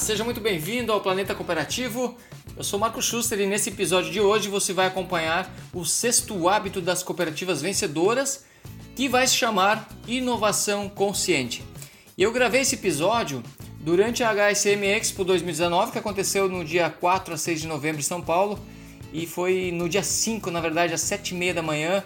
seja muito bem-vindo ao Planeta Cooperativo. Eu sou Marco Schuster e nesse episódio de hoje você vai acompanhar o sexto hábito das cooperativas vencedoras, que vai se chamar Inovação Consciente. Eu gravei esse episódio durante a HSM Expo 2019, que aconteceu no dia 4 a 6 de novembro em São Paulo, e foi no dia 5, na verdade, às 7h30 da manhã,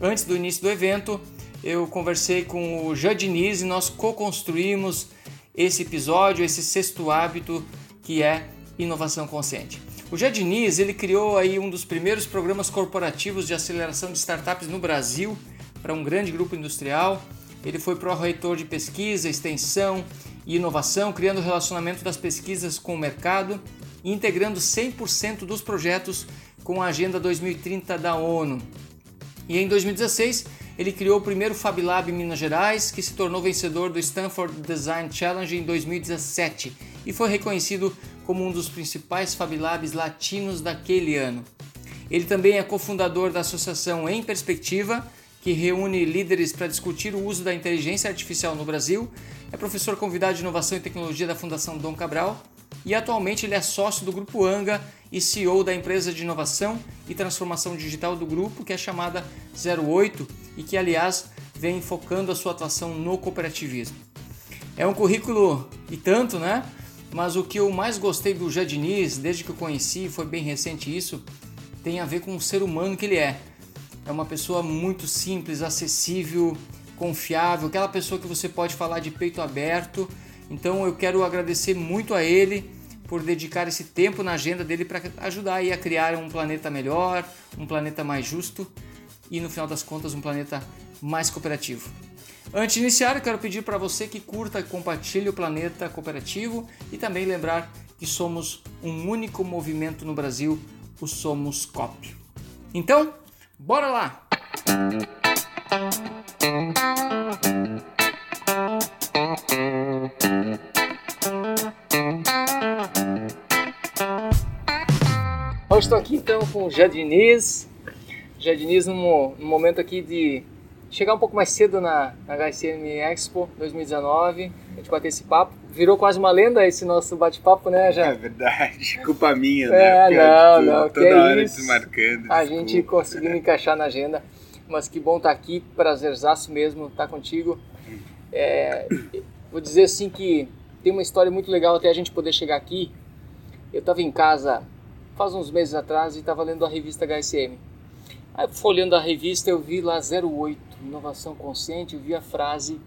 antes do início do evento, eu conversei com o Jadiniz e nós co-construímos esse episódio, esse sexto hábito que é inovação consciente. O Jadiniz, ele criou aí um dos primeiros programas corporativos de aceleração de startups no Brasil para um grande grupo industrial. Ele foi pró-reitor de pesquisa, extensão e inovação, criando o relacionamento das pesquisas com o mercado e integrando 100% dos projetos com a Agenda 2030 da ONU. E em 2016, ele criou o primeiro Fab Lab em Minas Gerais, que se tornou vencedor do Stanford Design Challenge em 2017 e foi reconhecido como um dos principais Fab Labs latinos daquele ano. Ele também é cofundador da associação Em Perspectiva, que reúne líderes para discutir o uso da inteligência artificial no Brasil, é professor convidado de inovação e tecnologia da Fundação Dom Cabral e atualmente ele é sócio do Grupo Anga e CEO da empresa de inovação e transformação digital do grupo, que é chamada 08 e que, aliás, vem focando a sua atuação no cooperativismo. É um currículo e tanto, né? Mas o que eu mais gostei do Jadiniz, desde que eu conheci, foi bem recente isso, tem a ver com o ser humano que ele é. É uma pessoa muito simples, acessível, confiável, aquela pessoa que você pode falar de peito aberto então eu quero agradecer muito a ele por dedicar esse tempo na agenda dele para ajudar a criar um planeta melhor, um planeta mais justo e no final das contas um planeta mais cooperativo. Antes de iniciar, eu quero pedir para você que curta e compartilhe o Planeta Cooperativo e também lembrar que somos um único movimento no Brasil, o Somos Cop. Então, bora lá! Hoje estou aqui então com o Jadiniz. Jadiniz num, num momento aqui de chegar um pouco mais cedo na, na HSM Expo 2019, a gente bater esse papo. Virou quase uma lenda esse nosso bate-papo, né, já? É verdade, culpa minha, né? É, não, não, toda que hora é isso. desmarcando. A desculpa. gente conseguiu encaixar na agenda, mas que bom estar aqui, prazerzaço mesmo estar contigo. É, vou dizer assim que tem uma história muito legal até a gente poder chegar aqui. Eu estava em casa faz uns meses atrás e estava lendo a revista HSM. Aí, folheando a revista, eu vi lá 08, Inovação Consciente, eu vi a frase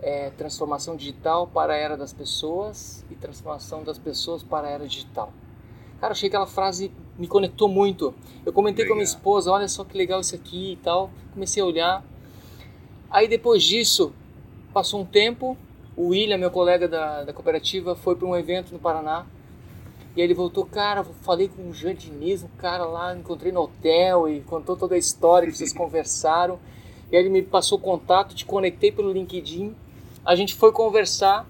é, transformação digital para a era das pessoas e transformação das pessoas para a era digital. Cara, achei que aquela frase me conectou muito. Eu comentei Legal. com a minha esposa, olha só que legal isso aqui e tal. Comecei a olhar. Aí depois disso, passou um tempo, o William, meu colega da, da cooperativa, foi para um evento no Paraná e aí ele voltou, cara, falei com o Jean Diniz, um cara lá, encontrei no hotel e contou toda a história que vocês conversaram. E aí ele me passou o contato, te conectei pelo LinkedIn, a gente foi conversar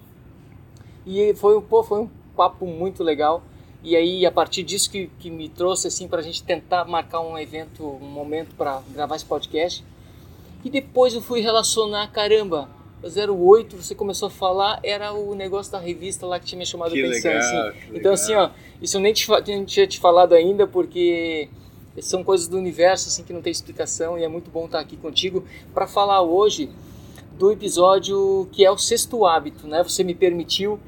e foi, pô, foi um papo muito legal. E aí, a partir disso que, que me trouxe assim para a gente tentar marcar um evento, um momento para gravar esse podcast. E depois eu fui relacionar, caramba, 08, você começou a falar, era o negócio da revista lá que tinha me chamado Que a atenção. legal, assim. que Então, legal. assim, ó, isso eu nem te, nem tinha te falado ainda, porque são coisas do universo assim que não tem explicação e é muito bom estar aqui contigo para falar hoje do episódio que é o sexto hábito, né? Você me permitiu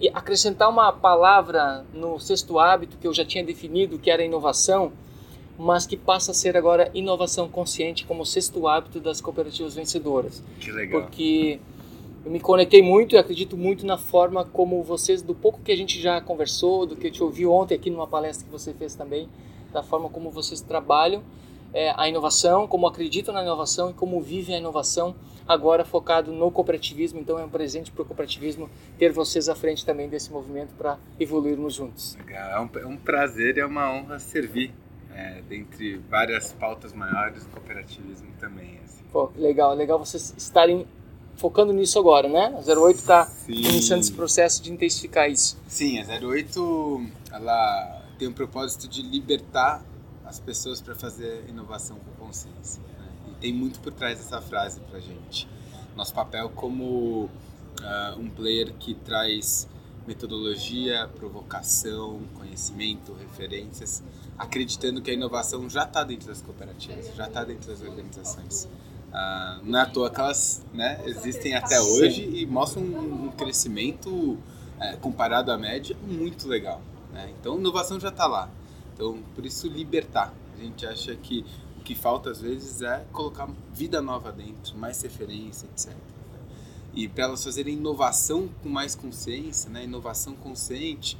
e acrescentar uma palavra no sexto hábito que eu já tinha definido, que era inovação, mas que passa a ser agora inovação consciente como sexto hábito das cooperativas vencedoras que legal. porque eu me conectei muito e acredito muito na forma como vocês, do pouco que a gente já conversou, do que eu te ouvi ontem aqui numa palestra que você fez também, da forma como vocês trabalham é, a inovação, como acreditam na inovação e como vivem a inovação, agora focado no cooperativismo. Então é um presente para o cooperativismo ter vocês à frente também desse movimento para evoluirmos juntos. Legal. É um, é um prazer e é uma honra servir. É, dentre várias pautas maiores, o cooperativismo também. Assim. Pô, que legal, legal vocês estarem focando nisso agora, né? A 08 está iniciando esse processo de intensificar isso. Sim, a 08 ela tem o propósito de libertar as pessoas para fazer inovação com consciência. né? E tem muito por trás dessa frase para gente. Nosso papel como ah, um player que traz metodologia, provocação, conhecimento, referências, acreditando que a inovação já está dentro das cooperativas, já está dentro das organizações. Ah, não é à toa que elas né, existem até hoje e mostram um, crescimento é, comparado à média muito legal. Né? Então, inovação já está lá. Então, por isso, libertar. A gente acha que o que falta às vezes é colocar vida nova dentro, mais referência, etc. E para elas fazerem inovação com mais consciência, né? inovação consciente,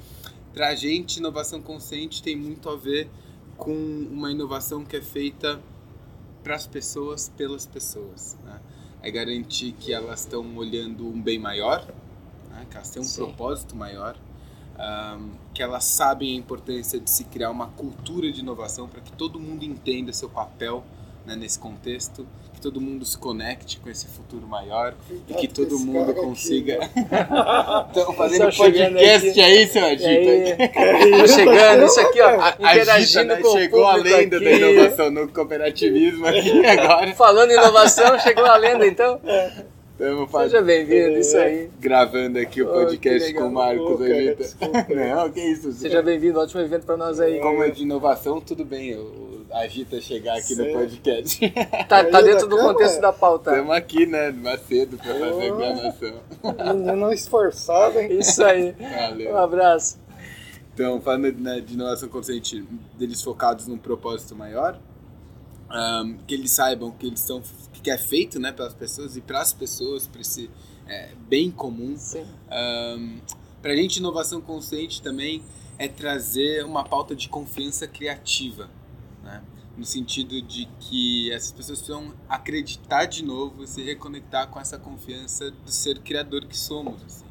para a gente, inovação consciente tem muito a ver com uma inovação que é feita para as pessoas, pelas pessoas. Né? É garantir que elas estão olhando um bem maior, né? que elas têm um Sim. propósito maior, um, que elas sabem a importância de se criar uma cultura de inovação para que todo mundo entenda seu papel né, nesse contexto, que todo mundo se conecte com esse futuro maior e que todo mundo consiga. Estão fazendo podcast aí, seu Agita. Tá chegando, isso aqui, ó, interagindo né? com Chegou a lenda aqui. da inovação no cooperativismo aqui agora. Falando em inovação, chegou a lenda então? Estamos Seja bem-vindo, isso aí. Gravando aqui o podcast oh, com o Marcos Agita. Não, que isso. Seja bem-vindo, ótimo evento para nós aí. Como é de inovação, tudo bem. O Agita chegar aqui Sim. no podcast. Tá, tá dentro do contexto da pauta. Estamos aqui, né, mais cedo para fazer a gravação. Menino esforçado, hein? Isso aí. Valeu. Um abraço. Então, falando né, de inovação consciente, deles focados num propósito maior, um, que eles saibam que eles estão que é feito né, pelas pessoas e para as pessoas, para esse é, bem comum. Um, para a gente, inovação consciente também é trazer uma pauta de confiança criativa? No sentido de que essas pessoas precisam acreditar de novo e se reconectar com essa confiança do ser criador que somos. Assim.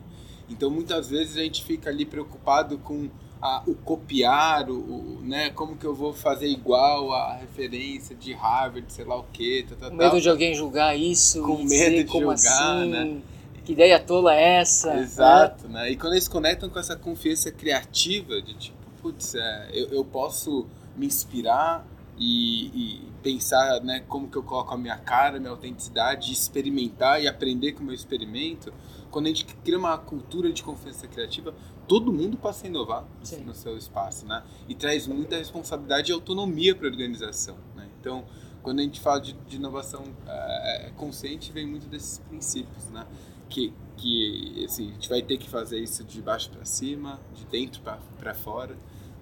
Então, muitas vezes a gente fica ali preocupado com a, o copiar, o, o, né, como que eu vou fazer igual a referência de Harvard, sei lá o quê. Tá, tá, com medo de alguém julgar isso. Com medo de julgar, assim, né? Que ideia tola é essa? Exato, né? né? E quando eles conectam com essa confiança criativa, de tipo, putz, é, eu, eu posso me inspirar e, e, pensar né, como que eu coloco a minha cara, minha autenticidade, experimentar e aprender com o meu experimento, quando a gente cria uma cultura de confiança criativa, todo mundo passa a inovar Sim. no seu espaço, né? E traz muita responsabilidade e autonomia para a organização, né? Então, quando a gente fala de, de inovação é, consciente, vem muito desses princípios, né? Que, que assim, a gente vai ter que fazer isso de baixo para cima, de dentro para fora,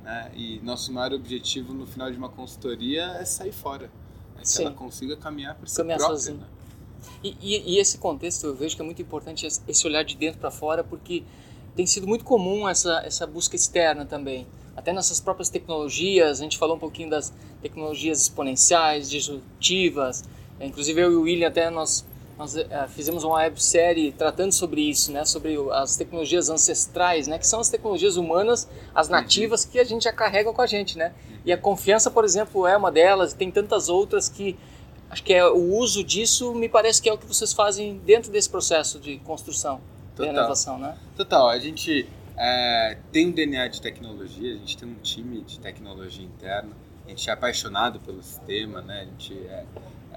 né? E nosso maior objetivo no final de uma consultoria é sair fora, é que Sim. ela consiga caminhar por si caminhar própria. Né? E, e, e, esse contexto eu vejo que é muito importante esse olhar de dentro para fora, porque tem sido muito comum essa, essa busca externa também. Até nessas próprias tecnologias, a gente falou um pouquinho das tecnologias exponenciais, disruptivas. Inclusive eu e o William até nós, nós é, fizemos uma websérie tratando sobre isso, né? sobre as tecnologias ancestrais, né? que são as tecnologias humanas, as nativas que a gente já carrega com a gente. Né? E a confiança, por exemplo, é uma delas, e tem tantas outras que acho que é o uso disso me parece que é o que vocês fazem dentro desse processo de construção Total. de inovação, né? Total. A gente é, tem um DNA de tecnologia, a gente tem um time de tecnologia interno, a gente é apaixonado pelo sistema, né? A gente é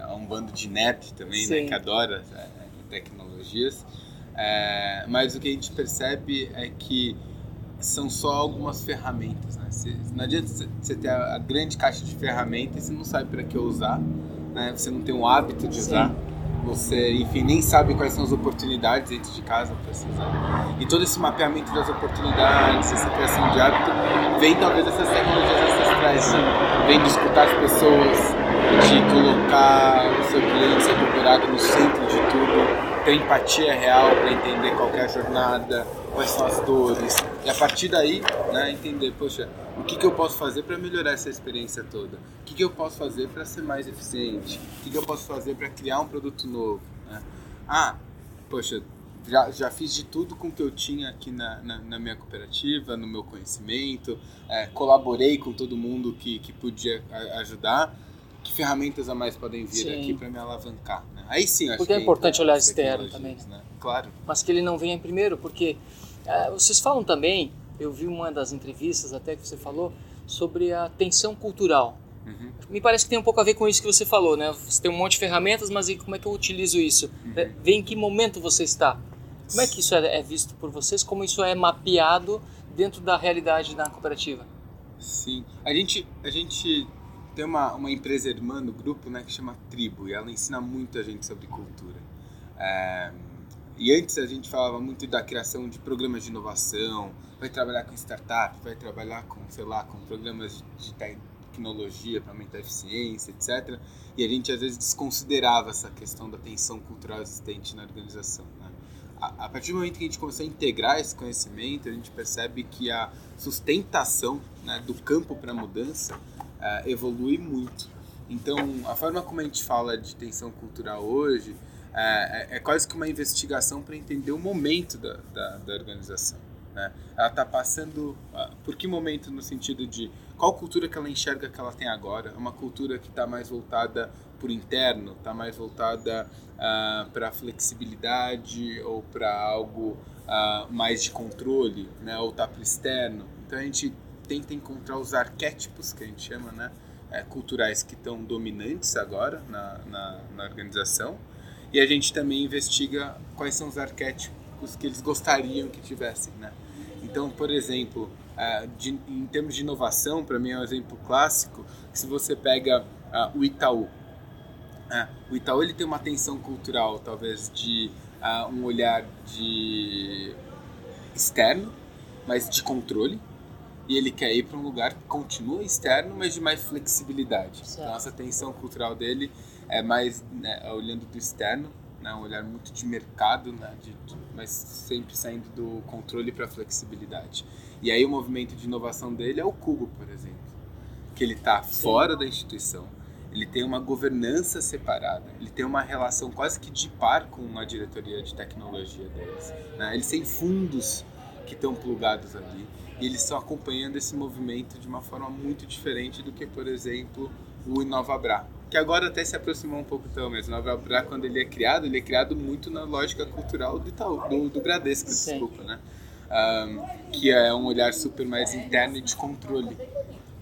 um bando de nerd também, né? Que adora é, tecnologias. É, mas o que a gente percebe é que são só algumas ferramentas, né? não adianta você ter a, grande caixa de ferramentas e você não sabe para que usar né? Você não tem o hábito de usar. Sim. Você, enfim, nem sabe quais são as oportunidades dentro de casa para se usar. E todo esse mapeamento das oportunidades, essa criação de hábito, vem talvez dessas tecnologias ancestrais. Né? Vem de escutar as pessoas, de colocar o seu cliente, seu cooperado no centro de tudo, ter empatia real para entender qual é a jornada, quais são as dores. E a partir daí, né, entender, poxa, o que, que eu posso fazer para melhorar essa experiência toda? O que, que eu posso fazer para ser mais eficiente? O que, que eu posso fazer para criar um produto novo? Né? Ah, poxa, já, já fiz de tudo com o que eu tinha aqui na, na, na minha cooperativa, no meu conhecimento, é, colaborei com todo mundo que, que podia ajudar. Que ferramentas a mais podem vir sim. aqui para me alavancar? Né? Aí sim, acho porque é importante olhar externo também. Né? Claro. Mas que ele não venha primeiro, porque é, vocês falam também eu vi uma das entrevistas até que você falou sobre a tensão cultural. Uhum. Me parece que tem um pouco a ver com isso que você falou, né? Você tem um monte de ferramentas, mas como é que eu utilizo isso? Uhum. Vê em que momento você está. Como é que isso é, é visto por vocês? Como isso é mapeado dentro da realidade da cooperativa? Sim, a gente, a gente tem uma, uma empresa irmã no grupo né, que chama Tribo e ela ensina muito a gente sobre cultura. É, e antes a gente falava muito da criação de programas de inovação, vai trabalhar com startup, vai trabalhar com, sei lá, com programas de tecnologia para aumentar a eficiência, etc. E a gente às vezes desconsiderava essa questão da tensão cultural existente na organização. Né? A, partir do momento que a gente começou a integrar esse conhecimento, a gente percebe que a sustentação né, do campo para a mudança uh, evolui muito. Então, a forma como a gente fala de tensão cultural hoje é, é, é quase que uma investigação para entender o momento da, da, da organização. Né? Ela está passando uh, por que momento no sentido de qual cultura que ela enxerga que ela tem agora? É uma cultura que está mais voltada por interno, está mais voltada uh, para flexibilidade ou para algo uh, mais de controle, né? ou está para externo. Então a gente tenta encontrar os arquétipos que a gente chama, né? É, culturais que estão dominantes agora na, na, na organização e a gente também investiga quais são os arquétipos que eles gostariam que tivessem, né? Então, por exemplo, de, em termos de inovação, para mim é um exemplo clássico, se você pega o Itaú. Uh, o Itaú ele tem uma tensão cultural, talvez, de um olhar de externo, mas de controle. E ele quer ir para um lugar que continua externo, mas de mais flexibilidade. Certo. Então, essa tensão cultural dele é mais né, olhando do externo, né, um olhar muito de mercado, né, de, de, mas sempre saindo do controle para a flexibilidade. E aí o movimento de inovação dele é o Cubo, por exemplo, que ele está fora da instituição, ele tem uma governança separada, ele tem uma relação quase que de par com a diretoria de tecnologia deles. Né? Eles têm fundos que estão plugados ali e eles estão acompanhando esse movimento de uma forma muito diferente do que, por exemplo, o InovaBra que agora até se aproximou um pouco então, mas o Nova Bra, quando ele é criado, ele é criado muito na lógica cultural do, Itaú, do, do Bradesco, desculpa, né? Um, que é um olhar super mais interno e de controle.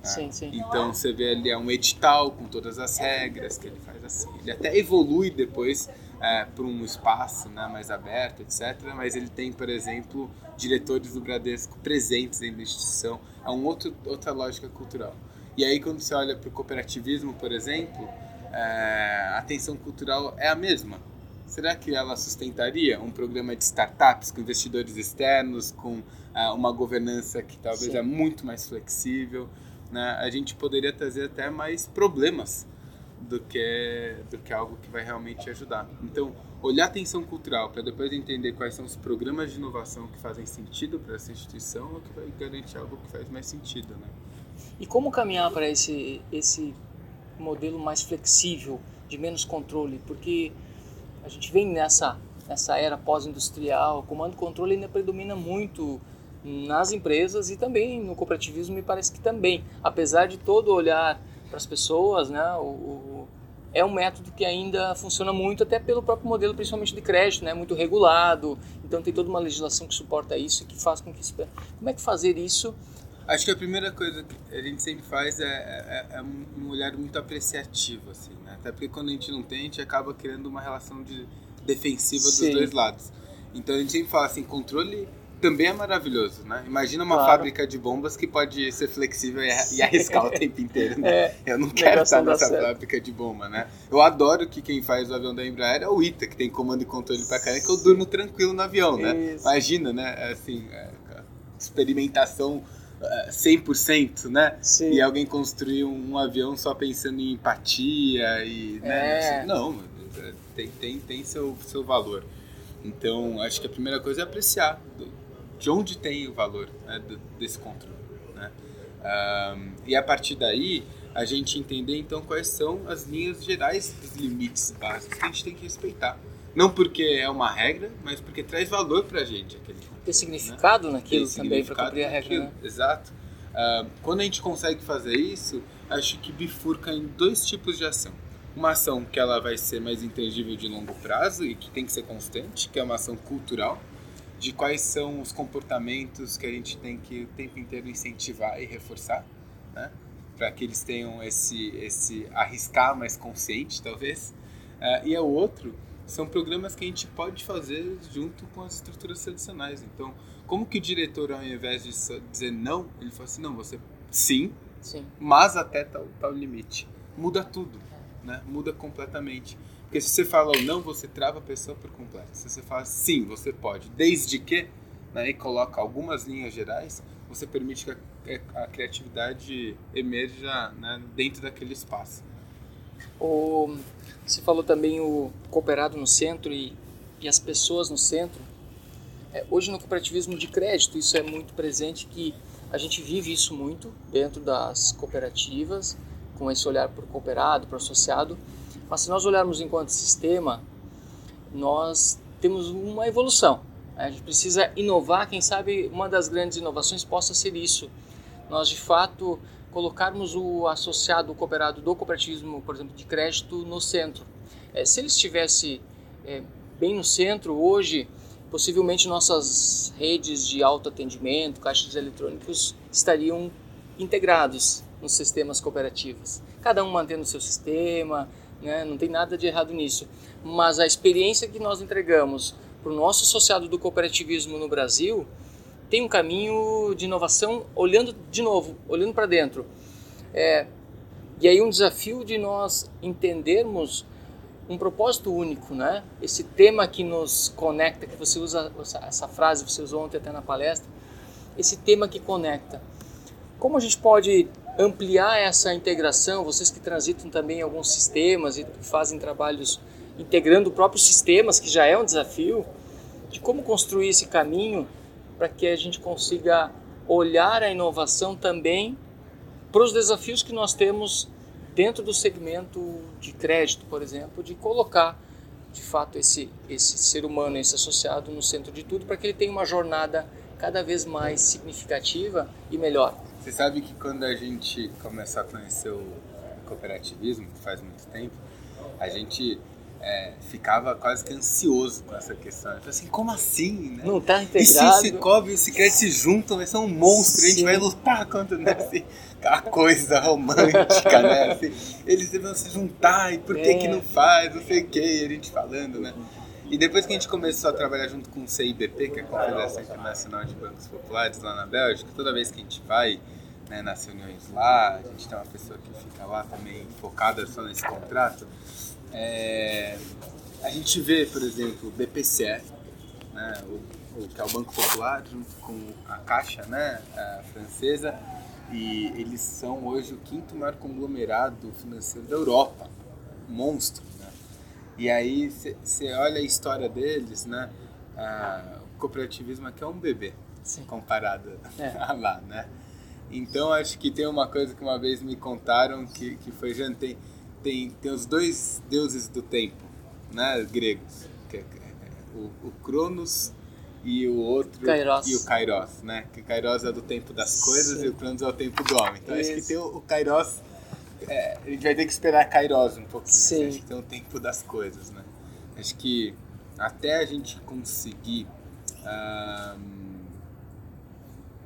Sim, sim. Então você vê ali é um edital com todas as regras que ele faz assim. Ele até evolui depois é, para um espaço né, mais aberto, etc. Mas ele tem, por exemplo, diretores do Bradesco presentes dentro da instituição. É um outro, outra lógica cultural. E aí, quando você olha para o cooperativismo, por exemplo, é, a tensão cultural é a mesma. Será que ela sustentaria um programa de startups com investidores externos, com é, uma governança que talvez Sim. é muito mais flexível? Né? A gente poderia trazer até mais problemas do que, do que algo que vai realmente ajudar. Então, olhar a tensão cultural para depois entender quais são os programas de inovação que fazem sentido para essa instituição é o que vai garantir algo que faz mais sentido. Né? E como caminhar para esse, esse modelo mais flexível, de menos controle? Porque a gente vem nessa, nessa era pós-industrial, comando e controle ainda predomina muito nas empresas e também no cooperativismo me parece que também, apesar de todo olhar para as pessoas, né, o, o, é um método que ainda funciona muito até pelo próprio modelo, principalmente de crédito, né, muito regulado, então tem toda uma legislação que suporta isso e que faz com que como é que fazer isso Acho que a primeira coisa que a gente sempre faz é, é, é um olhar muito apreciativo, assim, né? Até porque quando a gente não tem, a gente acaba criando uma relação de defensiva Sim. dos dois lados. Então a gente sempre fala assim, controle também é maravilhoso, né? Imagina uma claro. fábrica de bombas que pode ser flexível e, arriscar o tempo inteiro, né? É, eu não quero estar nessa fábrica de bomba, né? Eu adoro que quem faz o avião da Embraer é o ITA, que tem comando e controle pra caramba, que eu durmo tranquilo no avião, né? Isso. Imagina, né? Assim, é, experimentação 100%, né? Sim. E alguém construir um, um, avião só pensando em empatia e... Né? É. Não, tem, tem, tem seu, seu valor. Então, acho que a primeira coisa é apreciar de onde tem o valor né, desse controle. Né? Um, e a partir daí, a gente entender então quais são as linhas gerais dos limites básicos que a gente tem que respeitar. Não porque é uma regra, mas porque traz valor para a gente aquele ter significado né? naquilo também para cumprir a regra. Né? Exato. Uh, quando a gente consegue fazer isso, acho que bifurca em dois tipos de ação. Uma ação que ela vai ser mais intangível de longo prazo e que tem que ser constante, que é uma ação cultural, de quais são os comportamentos que a gente tem que o tempo inteiro incentivar e reforçar, né? para que eles tenham esse esse arriscar mais consciente, talvez. Uh, e é o outro são programas que a gente pode fazer junto com as estruturas tradicionais. Então, como que o diretor, ao invés de dizer não, ele fala assim, não, você sim, sim. mas até tal, tal limite. Muda tudo, né? Muda completamente. Porque se você fala ou não, você trava a pessoa por completo. Se você fala sim, você pode, desde que, né, e coloca algumas linhas gerais, você permite que a, a criatividade emerja né, dentro daquele espaço. O, você falou também o cooperado no centro e, e as pessoas no centro. É, hoje no cooperativismo de crédito isso é muito presente que a gente vive isso muito dentro das cooperativas, com esse olhar para o cooperado, para o associado. Mas se nós olharmos enquanto sistema, nós temos uma evolução. A gente precisa inovar, quem sabe uma das grandes inovações possa ser isso. Nós, de fato, colocarmos o associado, o cooperado do cooperativismo, por exemplo, de crédito no centro. É, se ele estivesse é, bem no centro hoje, possivelmente nossas redes de autoatendimento, caixas eletrônicos estariam integrados nos sistemas cooperativos. Cada um mantendo o seu sistema, né? não tem nada de errado nisso. Mas a experiência que nós entregamos para o nosso associado do cooperativismo no Brasil tem um caminho de inovação olhando de novo, olhando para dentro. É, e aí um desafio de nós entendermos um propósito único, né? Esse tema que nos conecta, que você usa essa frase, você usou ontem até na palestra, esse tema que conecta. Como a gente pode ampliar essa integração? Vocês que transitam também alguns sistemas e fazem trabalhos integrando próprios sistemas, que já é um desafio, de como construir esse caminho para que a gente consiga olhar a inovação também para os desafios que nós temos dentro do segmento de crédito, por exemplo, de colocar de fato esse, esse ser humano, esse associado no centro de tudo para que ele tenha uma jornada cada vez mais significativa e melhor. Você sabe que quando a gente começou a conhecer o cooperativismo, que faz muito tempo, a gente é, ficava quase que ansioso com essa questão. Eu assim, como assim? Né? Não tá integrado. E se o Cicobi e o Cicred se juntam, vai ser um monstro, Sim. a gente vai lutar contra né? assim, aquela coisa romântica, né? Assim, eles vão se juntar, e por que é. que não faz, não sei o que, a gente falando, né? E depois que a gente começou a trabalhar junto com o CIBP, que é a Confederação Internacional de Bancos Populares lá na Bélgica, toda vez que a gente vai né, nas reuniões lá, a gente tem uma pessoa que fica lá também focada só nesse contrato, é, a gente vê, por exemplo, o BPCE, né, o, o, que é o Banco Popular, junto com a Caixa né, a francesa, e eles são hoje o quinto maior conglomerado financeiro da Europa, monstro. Né? E aí você olha a história deles, né, o cooperativismo aqui é um bebê Sim. comparado é. a lá, né? Então acho que tem uma coisa que uma vez me contaram que, que foi tem tem, tem os dois deuses do tempo, né, gregos, que é, o, o Cronos e o outro Kairos. e o Kairos, né? Que Kairos é do tempo das coisas Sim. e o Cronos é o tempo do homem. Então Isso. acho que tem o, o Kairos, é, a gente vai ter que esperar Kairos um pouquinho. Sim. Acho que tem o tempo das coisas, né? Acho que até a gente conseguir um,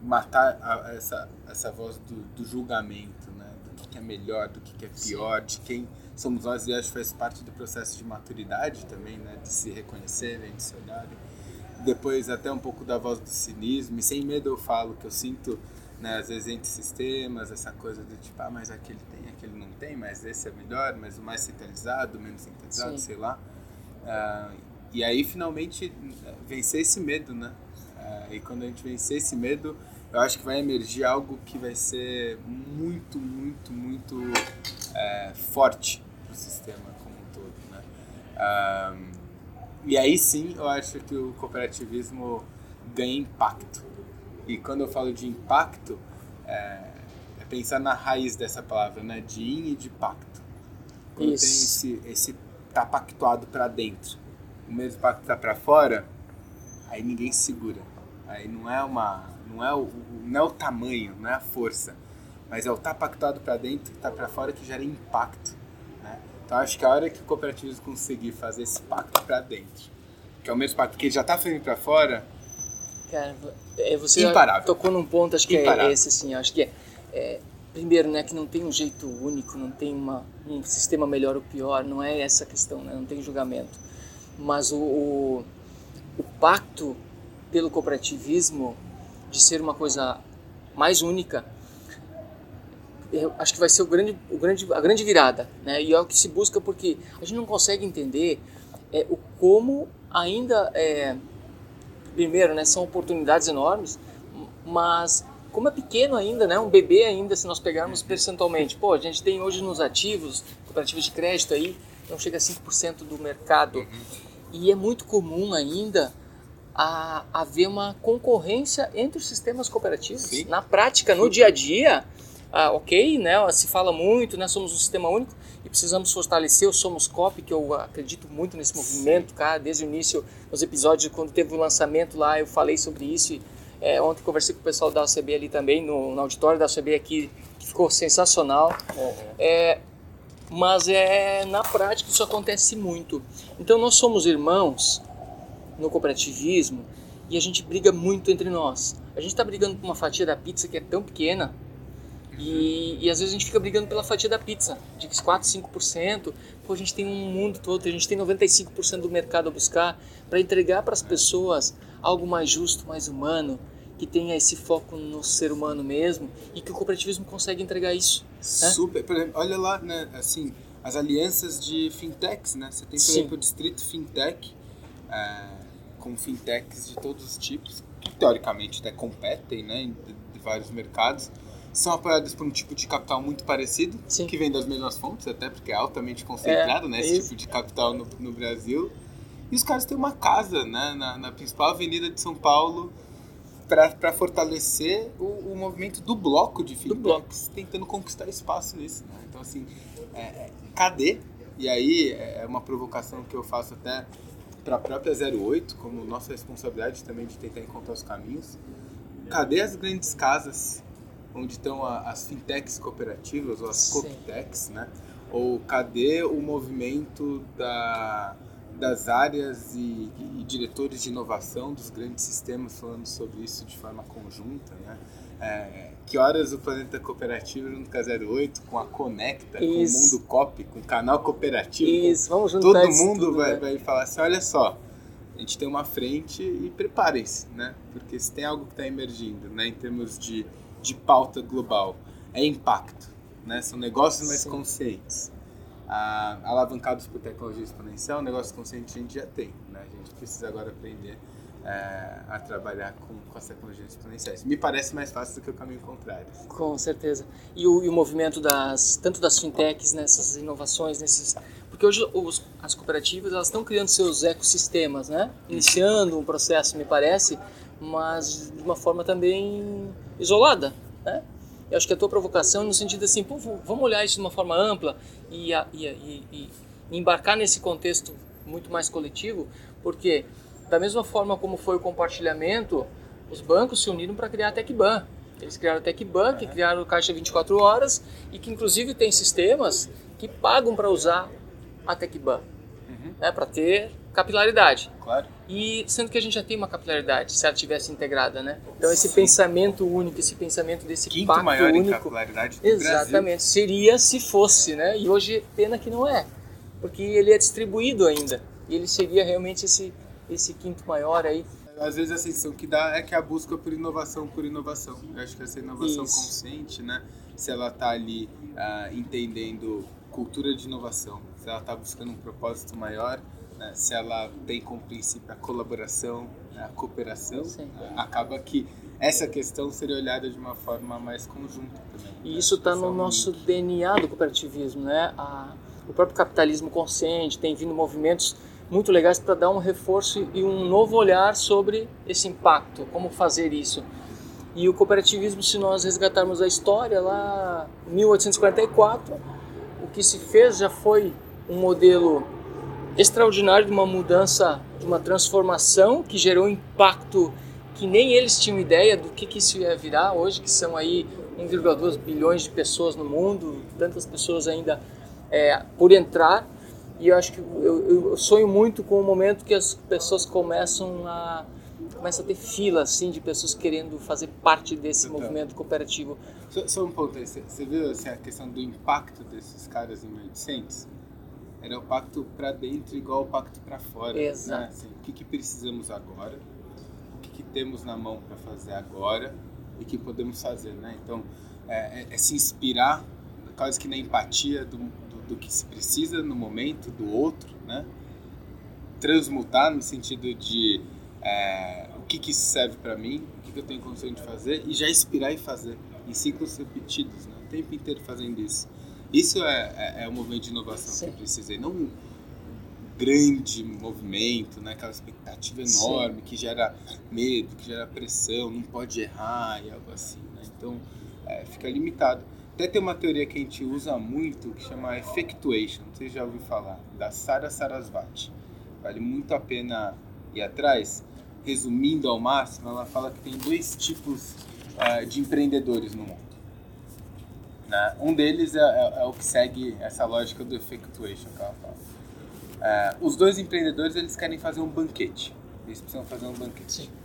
matar a, essa, essa voz do, do julgamento, né? que é melhor, do que é pior, Sim. de quem somos nós. E acho que faz parte do processo de maturidade também, né? De se reconhecerem, de se olharem. Depois até um pouco da voz do cinismo. E sem medo eu falo que eu sinto, né? Às vezes entre sistemas, essa coisa do tipo, ah, mas aquele tem, aquele não tem, mas esse é melhor, mas o mais centralizado, o menos centralizado, Sim. sei lá. Uh, e aí finalmente vencer esse medo, né? Uh, e quando a gente vencer esse medo, eu acho que vai emergir algo que vai ser muito, muito, muito é, forte para o sistema como um todo. Né? E aí sim eu acho que o cooperativismo ganha impacto. E quando eu falo de impacto, é, é pensar na raiz dessa palavra, né? de in e de pacto. Quando Isso. tem esse, esse tá pactuado para dentro, o mesmo pacto tá para fora, aí ninguém segura. Aí não é uma não é o, não é o tamanho, não é a força, mas é o tá pactuado para dentro e tá para fora que gera impacto. Né? Então acho que a hora que o cooperativismo conseguir fazer esse pacto para dentro, que é o mesmo pacto que ele já está fazendo para fora, Cara, é, você Imparável. tocou num ponto, acho que é Imparável. é esse, assim, acho que é, é, primeiro, né, que não tem um jeito único, não tem uma, um sistema melhor ou pior, não é essa a questão, né, não tem julgamento. mas o, o, o pacto pelo cooperativismo de ser uma coisa mais única, eu acho que vai ser o grande, o grande, a grande virada, né? E é o que se busca porque a gente não consegue entender é, o como ainda é, primeiro, né, são oportunidades enormes, mas como é pequeno ainda, né, um bebê ainda, se nós pegarmos percentualmente, pô, a gente tem hoje nos ativos, cooperativas de crédito aí, não chega a 5% do mercado. Uhum. E é muito comum ainda a haver uma concorrência entre os sistemas cooperativos. Sim. Na prática, no dia a dia, ah, ok, né, se fala muito, né, somos um sistema único e precisamos fortalecer o Somos Cop, que eu acredito muito nesse movimento, cara, desde o início, nos episódios, quando teve o lançamento lá, eu falei sobre isso. E, é, ontem conversei com o pessoal da OCB ali também, no, no auditório da OCB aqui, que ficou sensacional. Uhum. É, mas é na prática isso acontece muito. Então nós somos irmãos no cooperativismo e a gente briga muito entre nós. A gente está brigando por uma fatia da pizza que é tão pequena e, e, às vezes a gente fica brigando pela fatia da pizza, de 4, 5%. Pô, a gente tem um mundo todo, a gente tem 95% do mercado a buscar para entregar para as pessoas algo mais justo, mais humano, que tenha esse foco no ser humano mesmo e que o cooperativismo consegue entregar isso. Né? Super. Por exemplo, olha lá, né, assim, as alianças de fintechs, né? Você tem, por Sim. exemplo, o Distrito Fintech, é, com fintechs de todos os tipos, que teoricamente até competem, né, de, de vários mercados são apoiadas por um tipo de capital muito parecido, Sim. que vem das mesmas fontes, até porque é altamente concentrado, é, né, esse isso. tipo de capital no, no, Brasil. E os caras têm uma casa né, na, na principal avenida de São Paulo para fortalecer o, o, movimento do bloco de fintechs, tentando conquistar espaço nisso. Né? Então, assim, é, é, cadê? E aí é uma provocação que eu faço até para a própria 08, como nossa responsabilidade também de tentar encontrar os caminhos. Cadê as grandes casas onde estão as fintechs cooperativas, ou as coptechs, né? Ou cadê o movimento da, das áreas e, e, diretores de inovação dos grandes sistemas falando sobre isso de forma conjunta, né? É, que horas o Planeta Cooperativo junto com a 08, com a Conecta, isso. com o Mundo Cop, com o canal cooperativo. Isso, vamos juntar Todo mundo tudo, vai, né? vai falar assim, olha só, a gente tem uma frente e preparem-se, né? Porque se tem algo que está emergindo, né, em termos de de pauta global é impacto, né? São negócios mais Sim. conscientes. Ah, alavancados por tecnologia exponencial, negócios conscientes a gente já tem, né? A gente precisa agora aprender é, a trabalhar com, com as tecnologias exponenciais. Me parece mais fácil do que o caminho contrário. Com certeza. E o, e o movimento das tanto das fintechs nessas inovações, nesses porque hoje os, as cooperativas elas estão criando seus ecossistemas, né? Iniciando um processo, me parece, mas de uma forma também isolada, né? Eu acho que a tua provocação no sentido assim, pô, vamos olhar isso de uma forma ampla e, e, e, e embarcar nesse contexto muito mais coletivo, porque da mesma forma como foi o compartilhamento, os bancos se uniram para criar a TecBan. Eles criaram a TecBan, que criaram o Caixa 24 Horas e que inclusive tem sistemas que pagam para usar a TecBan, uhum. né, para ter capilaridade. Claro. E sendo que a gente já tem uma capilaridade, se ela tivesse integrada, né? Então esse Sim. pensamento único, esse pensamento desse Quinto pacto maior único, em capilaridade do exatamente, Brasil. seria se fosse, né? E hoje pena que não é, porque ele é distribuído ainda. E ele seria realmente esse esse quinto maior aí. Às vezes a sensação que dá é que a busca por inovação por inovação. Eu acho que essa inovação Isso. consciente, né? Se ela está ali uh, entendendo cultura de inovação, se ela está buscando um propósito maior, né? se ela tem como princípio a colaboração, a cooperação, Sim. acaba que essa questão seria olhada de uma forma mais conjunta também. E né? isso está no nosso DNA do cooperativismo, né? A, o próprio capitalismo consciente tem vindo movimentos muito legais para dar um reforço e um novo olhar sobre esse impacto, como fazer isso. E o cooperativismo, se nós resgatarmos a história lá, 1844, o que se fez já foi um modelo extraordinário de uma mudança, de uma transformação que gerou impacto que nem eles tinham ideia do que, que isso ia virar hoje, que são aí 1,2 bilhões de pessoas no mundo, tantas pessoas ainda é, por entrar. E eu acho que eu, eu, sonho muito com o momento que as pessoas começam a começa a ter fila assim de pessoas querendo fazer parte desse então, movimento cooperativo. Só, só um ponto aí, você, viu assim, a questão do impacto desses caras em 1800? era o pacto para dentro igual o pacto para fora. Né? Exato. Né? Assim, o que, que precisamos agora? O que, que temos na mão para fazer agora e que podemos fazer, né? Então, é, é, é se inspirar quase que na empatia do, do, que se precisa no momento do outro, né? Transmutar no sentido de é, o que, que serve para mim, o que, que eu tenho condição de fazer e já inspirar e fazer em ciclos repetidos, né? o tempo inteiro fazendo isso. Isso é, é, é o movimento de inovação Sim. que eu precisei, não um grande movimento, né? aquela expectativa enorme Sim. que gera medo, que gera pressão, não pode errar e algo assim. Né? Então, é, fica limitado. Até tem uma teoria que a gente usa muito que chama effectuation, você já ouviu falar, da Sara Sarasvati. Vale muito a pena ir atrás. Resumindo ao máximo, ela fala que tem dois tipos uh, de empreendedores no mundo. Né? Um deles é, é, é, o que segue essa lógica do effectuation que ela fala. Uh, os dois empreendedores eles querem fazer um banquete. Eles precisam fazer um banquete. Sim.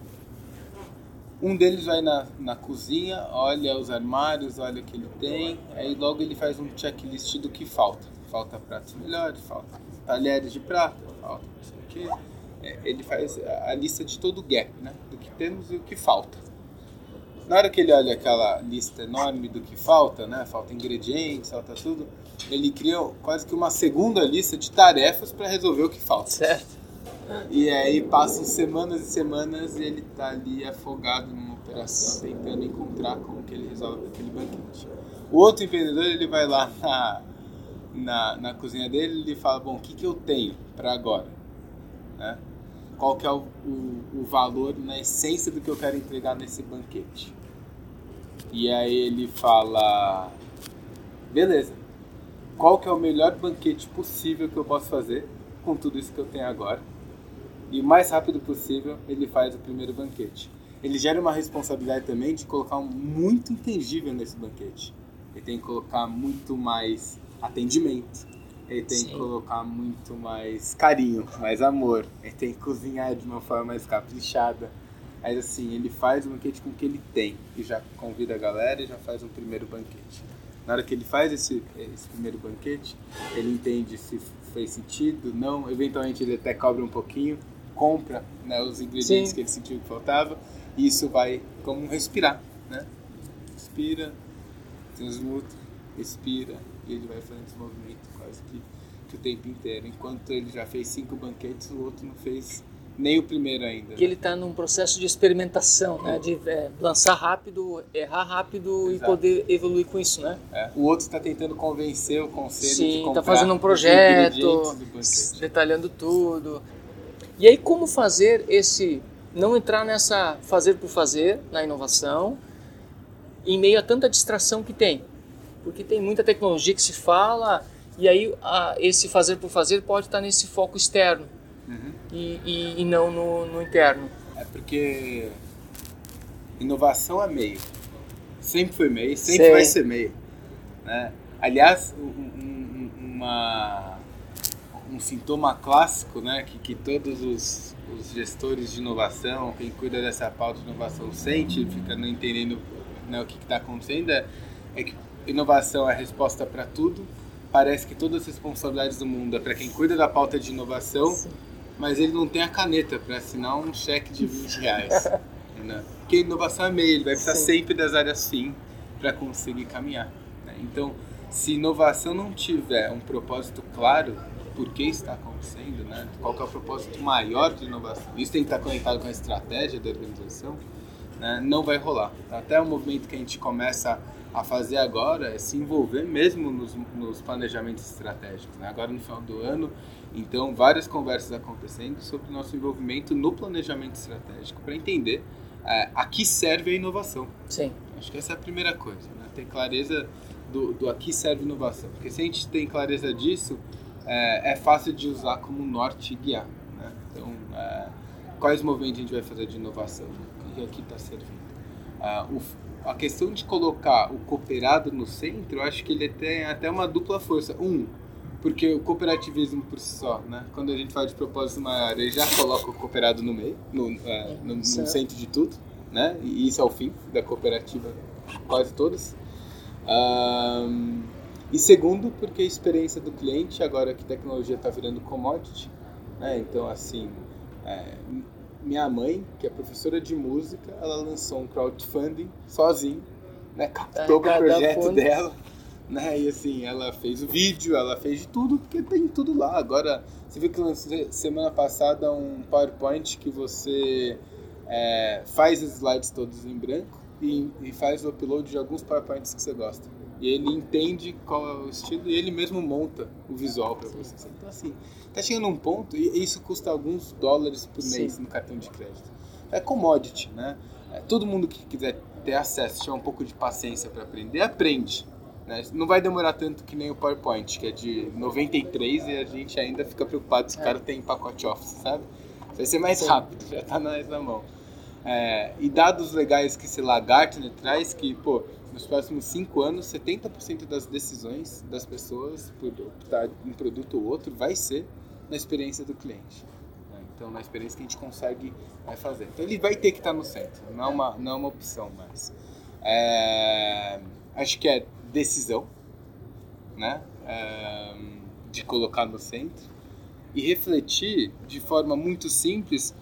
Um deles vai na, na cozinha, olha os armários, olha o que ele tem, aí logo ele faz um checklist do que falta. Falta pratos melhores, falta talheres de prata, falta não sei o quê. É, ele faz a lista de todo o gap, né? Do que temos e o que falta. Na hora que ele olha aquela lista enorme do que falta, né? Falta ingredientes, falta tudo. Ele cria quase que uma segunda lista de tarefas para resolver o que falta. Certo. E aí passam semanas e semanas e ele tá ali afogado numa operação, tentando encontrar como que ele resolve aquele banquete. O outro empreendedor, ele vai lá na, na, na cozinha dele e fala, bom, o que, que eu tenho para agora? Né? Qual que é o, o, o valor na essência do que eu quero entregar nesse banquete? E aí ele fala, beleza, qual que é o melhor banquete possível que eu posso fazer com tudo isso que eu tenho agora? E o mais rápido possível ele faz o primeiro banquete. Ele gera uma responsabilidade também de colocar um muito intangível nesse banquete. Ele tem que colocar muito mais atendimento. Ele tem Sim. que colocar muito mais carinho, mais amor. Ele tem que cozinhar de uma forma mais caprichada. Mas assim, ele faz o banquete com o que ele tem. E já convida a galera e já faz um primeiro banquete. Na hora que ele faz esse, esse primeiro banquete, ele entende se fez sentido, não. Eventualmente ele até cobra um pouquinho compra né, os ingredientes Sim. que ele sentiu que faltava e isso vai como respirar, né? Respira, transmuta, respira e ele vai fazendo esse movimento quase que, que o tempo inteiro. Enquanto ele já fez cinco banquetes, o outro não fez nem o primeiro ainda. Que ele está num processo de experimentação, né? De é, lançar rápido, errar rápido Exato. e poder evoluir com isso, né? É. O outro está tentando convencer o conselho Sim, de comprar. Sim, está fazendo um projeto, detalhando tudo. E aí como fazer esse não entrar nessa fazer por fazer na inovação em meio a tanta distração que tem? Porque tem muita tecnologia que se fala e aí a, esse fazer por fazer pode estar nesse foco externo uhum. e, e, e, não no, no interno. É porque inovação é meio. Sempre foi meio, sempre Sei. vai ser meio. Né? Aliás, um, um, uma um sintoma clássico né, que, que todos os, os, gestores de inovação, quem cuida dessa pauta de inovação sente, fica não entendendo né, o que está acontecendo, é, é, que inovação é a resposta para tudo. Parece que todas as responsabilidades do mundo é para quem cuida da pauta de inovação, Sim. mas ele não tem a caneta para assinar um cheque de 20 reais. né? Porque inovação é meio, ele vai precisar Sim. sempre das áreas fim para conseguir caminhar. Né? Então, se inovação não tiver um propósito claro, por que está acontecendo, né? qual é o propósito maior de inovação. Isso tem que estar conectado com a estratégia da organização, né? não vai rolar. Até o movimento que a gente começa a fazer agora é se envolver mesmo nos, nos planejamentos estratégicos. Né? Agora no final do ano, então várias conversas acontecendo sobre o nosso envolvimento no planejamento estratégico para entender é, a que serve a inovação. Sim. Acho que essa é a primeira coisa, né? ter clareza do, do a que serve inovação. Porque se a gente tem clareza disso, é, é fácil de usar como norte e guiar. Né? Então, é, quais movimentos a gente vai fazer de inovação? O que aqui está servindo? Ah, o, a questão de colocar o cooperado no centro, eu acho que ele tem até uma dupla força. Um, porque o cooperativismo por si só, né? quando a gente fala de propósito maior, ele já coloca o cooperado no meio, no, é, no, no centro de tudo, né? e isso é o fim da cooperativa, quase todas. Um, E segundo, porque a experiência do cliente, agora que a tecnologia está virando commodity, né? então assim, é, minha mãe, que é professora de música, ela lançou um crowdfunding sozinha, né? captou o projeto dela, né? e assim, ela fez o vídeo, ela fez de tudo, porque tem tudo lá. Agora, você viu que lancei semana passada um PowerPoint que você é, faz os slides todos em branco e, e faz o upload de alguns PowerPoints que você gosta. E ele entende qual é o estilo e ele mesmo monta o visual para você. Então, assim, tá chegando um ponto, e isso custa alguns dólares por mês Sim. no cartão de crédito. É commodity, né? É, todo mundo que quiser ter acesso, tiver um pouco de paciência para aprender, aprende. Né? Não vai demorar tanto que nem o PowerPoint, que é de 93 e a gente ainda fica preocupado se o é. cara tem pacote Office, sabe? Vai ser mais rápido, já tá mais na mão. É, e dados legais que, sei lá, Gartner traz que, pô, nos próximos cinco anos, 70% das decisões das pessoas por optar um produto ou outro vai ser na experiência do cliente. Né? Então, na experiência que a gente consegue é, fazer. Então, ele vai ter que estar no centro, não é uma, não é uma opção mais. É, acho que é decisão, né? É, de colocar no centro e refletir de forma muito simples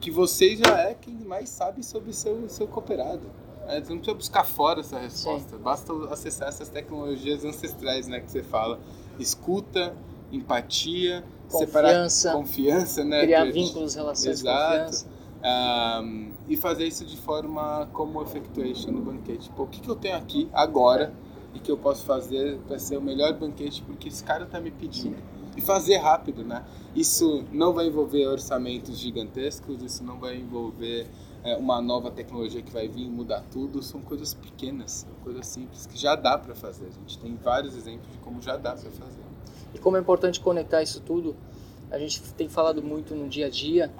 que você já é quem mais sabe sobre seu, seu cooperado. É, você não precisa buscar fora essa resposta, Sim. basta acessar essas tecnologias ancestrais né, que você fala. Escuta, empatia, confiança, separar confiança, né? criar vínculos, relações, Exato. Um, e fazer isso de forma como effectuation no banquete. Pô, o que, que eu tenho aqui agora e que eu posso fazer para ser o melhor banquete porque esse cara está me pedindo? Sim. E fazer rápido, né? Isso não vai envolver orçamentos gigantescos, isso não vai envolver é, uma nova tecnologia que vai vir e mudar tudo, são coisas pequenas, coisas simples que já dá para fazer. A gente tem vários exemplos de como já dá para fazer. E como é importante conectar isso tudo, a gente tem falado muito no dia a dia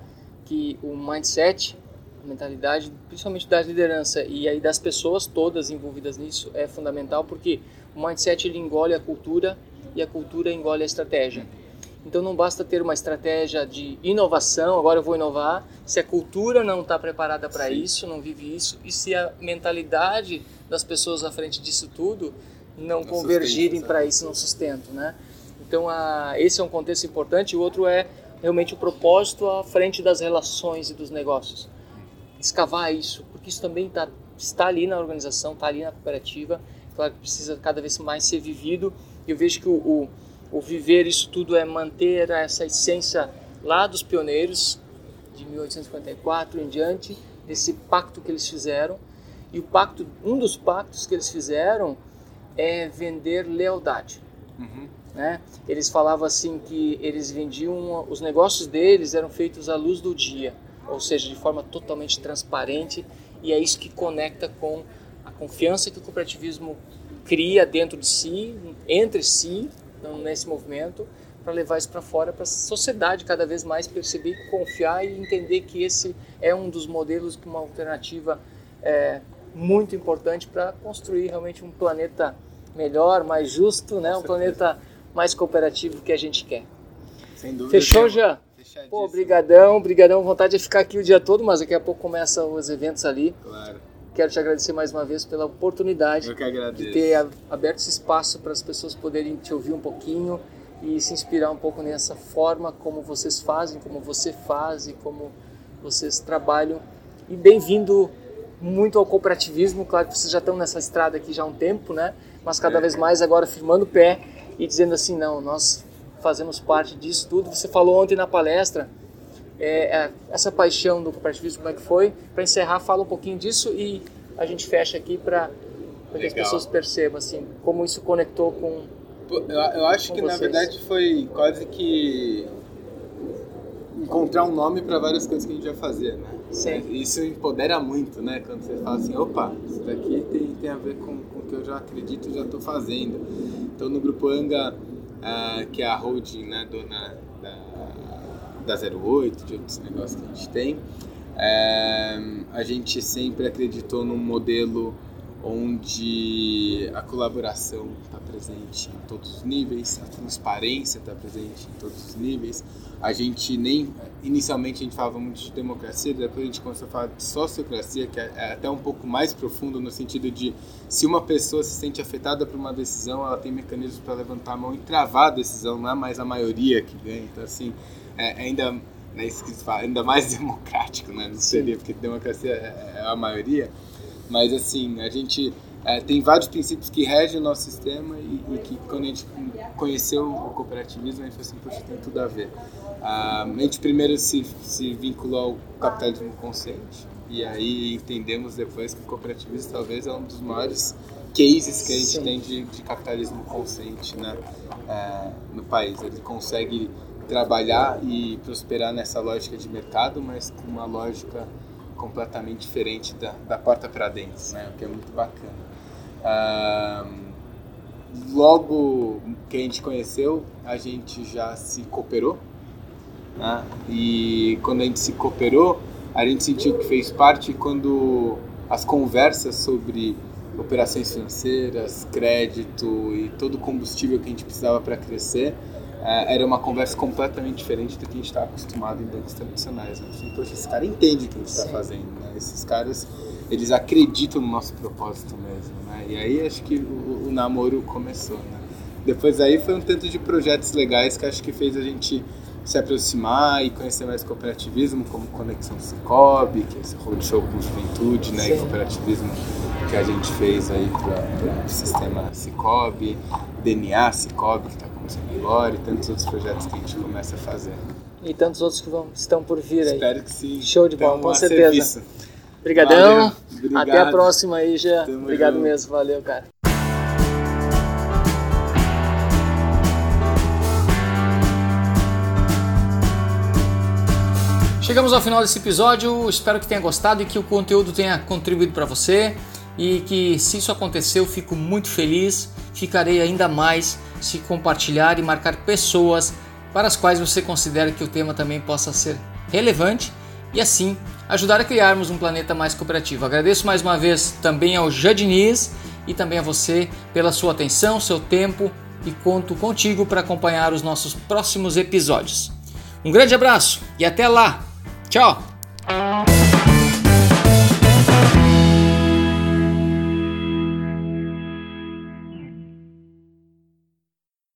que o mindset, a mentalidade, principalmente da liderança e aí das pessoas todas envolvidas nisso é fundamental porque o mindset ele engole a cultura e a cultura engole a estratégia. Então não basta ter uma estratégia de inovação, agora eu vou inovar, se a cultura não está preparada para isso, não vive isso, e se a mentalidade das pessoas à frente disso tudo não, não convergirem para isso, não sustento, né? Então a, esse é um contexto importante. O outro é realmente o propósito à frente das relações e dos negócios. Escavar isso, porque isso também tá, está ali na organização, está ali na cooperativa. Claro que precisa cada vez mais ser vivido. Eu vejo que o, o o viver isso tudo é manter essa essência lá dos pioneiros de 1854 em diante desse pacto que eles fizeram e o pacto um dos pactos que eles fizeram é vender lealdade uhum. né eles falavam assim que eles vendiam os negócios deles eram feitos à luz do dia ou seja de forma totalmente transparente e é isso que conecta com a confiança que o cooperativismo cria dentro de si entre si nesse movimento para levar isso para fora, para a sociedade cada vez mais perceber, confiar e entender que esse é um dos modelos que uma alternativa é muito importante para construir realmente um planeta melhor, mais justo, né? um planeta mais cooperativo que a gente quer. Sem dúvida. Fechou já? Pô, brigadão, brigadão, vontade de ficar aqui o dia todo, mas daqui a pouco começam os eventos ali. Claro. Quero te agradecer mais uma vez pela oportunidade de ter aberto esse espaço para as pessoas poderem te ouvir um pouquinho e se inspirar um pouco nessa forma como vocês fazem, como você faz e como vocês trabalham. E bem-vindo muito ao cooperativismo. Claro que vocês já estão nessa estrada aqui já há um tempo, né? Mas cada é. vez mais agora firmando o pé e dizendo assim, não, nós fazemos parte disso tudo. Você falou ontem na palestra é, é, essa paixão do cooperativismo, como é que foi? Para encerrar, fala um pouquinho disso e a gente fecha aqui para que as pessoas percebam assim, como isso conectou com. Eu, eu acho que vocês. na verdade foi quase que encontrar um nome para várias coisas que a gente vai fazer, né? Sim. Isso empodera muito, né? Quando você fala assim, opa, isso daqui tem, tem a ver com, com o que eu já acredito e já estou fazendo. Então no grupo Anga, uh, que é a holding, né, dona da da 08, de outros negócios que a gente tem. É, a gente sempre acreditou num modelo onde a colaboração está presente em todos os níveis, a transparência está presente em todos os níveis. A gente nem inicialmente a gente falava muito de democracia, depois a gente começou a falar de sociocracia, que é, é até um pouco mais profundo no sentido de se uma pessoa se sente afetada por uma decisão, ela tem mecanismos para levantar a mão e travar a decisão, não é mais a maioria que ganha. Então assim, é, ainda né, isso que se fala, ainda mais democrático, né? Não seria porque democracia é, é a maioria mas assim, a gente é, tem vários princípios que regem o nosso sistema e, e, que quando a gente conheceu o cooperativismo, a gente falou assim, poxa, tem tudo a ver. Ah, a gente primeiro se, se vinculou ao capitalismo consciente e aí entendemos depois que o cooperativismo talvez é um dos maiores cases que a gente Sim. tem de, de, capitalismo consciente né, é, no país. Ele consegue trabalhar e prosperar nessa lógica de mercado, mas com uma lógica completamente diferente da, da porta para dentro, né? O que é muito bacana. Ah, logo que a gente conheceu, a gente já se cooperou, né? E quando a gente se cooperou, a gente sentiu que fez parte quando as conversas sobre operações financeiras, crédito e todo o combustível que a gente precisava para crescer era uma conversa completamente diferente do que a gente está acostumado em bancos tradicionais. Né? Assim, Poxa, esse cara entende o que a gente está fazendo, né? Esses caras, eles acreditam no nosso propósito mesmo, né? E aí acho que o, o namoro começou, né? Depois aí foi um tanto de projetos legais que acho que fez a gente se aproximar e conhecer mais cooperativismo, como Conexão Cicobi, que é esse roadshow com juventude, né? Sim. E cooperativismo que a gente fez aí para o sistema Cicobi, DNA Cicobi, que está agora e tantos outros projetos que a gente começa a fazer. E tantos outros que vão, estão por vir aí. Espero que sim. Show de bola, com certeza. Obrigadão. Até a próxima aí, já. Obrigado junto. mesmo. Valeu, cara. Chegamos ao final desse episódio. Espero que tenha gostado e que o conteúdo tenha contribuído para você. E que, se isso aconteceu, fico muito feliz. Ficarei ainda mais se compartilhar e marcar pessoas para as quais você considera que o tema também possa ser relevante e assim ajudar a criarmos um planeta mais cooperativo. Agradeço mais uma vez também ao Jadiniz e também a você pela sua atenção, seu tempo e conto contigo para acompanhar os nossos próximos episódios. Um grande abraço e até lá! Tchau!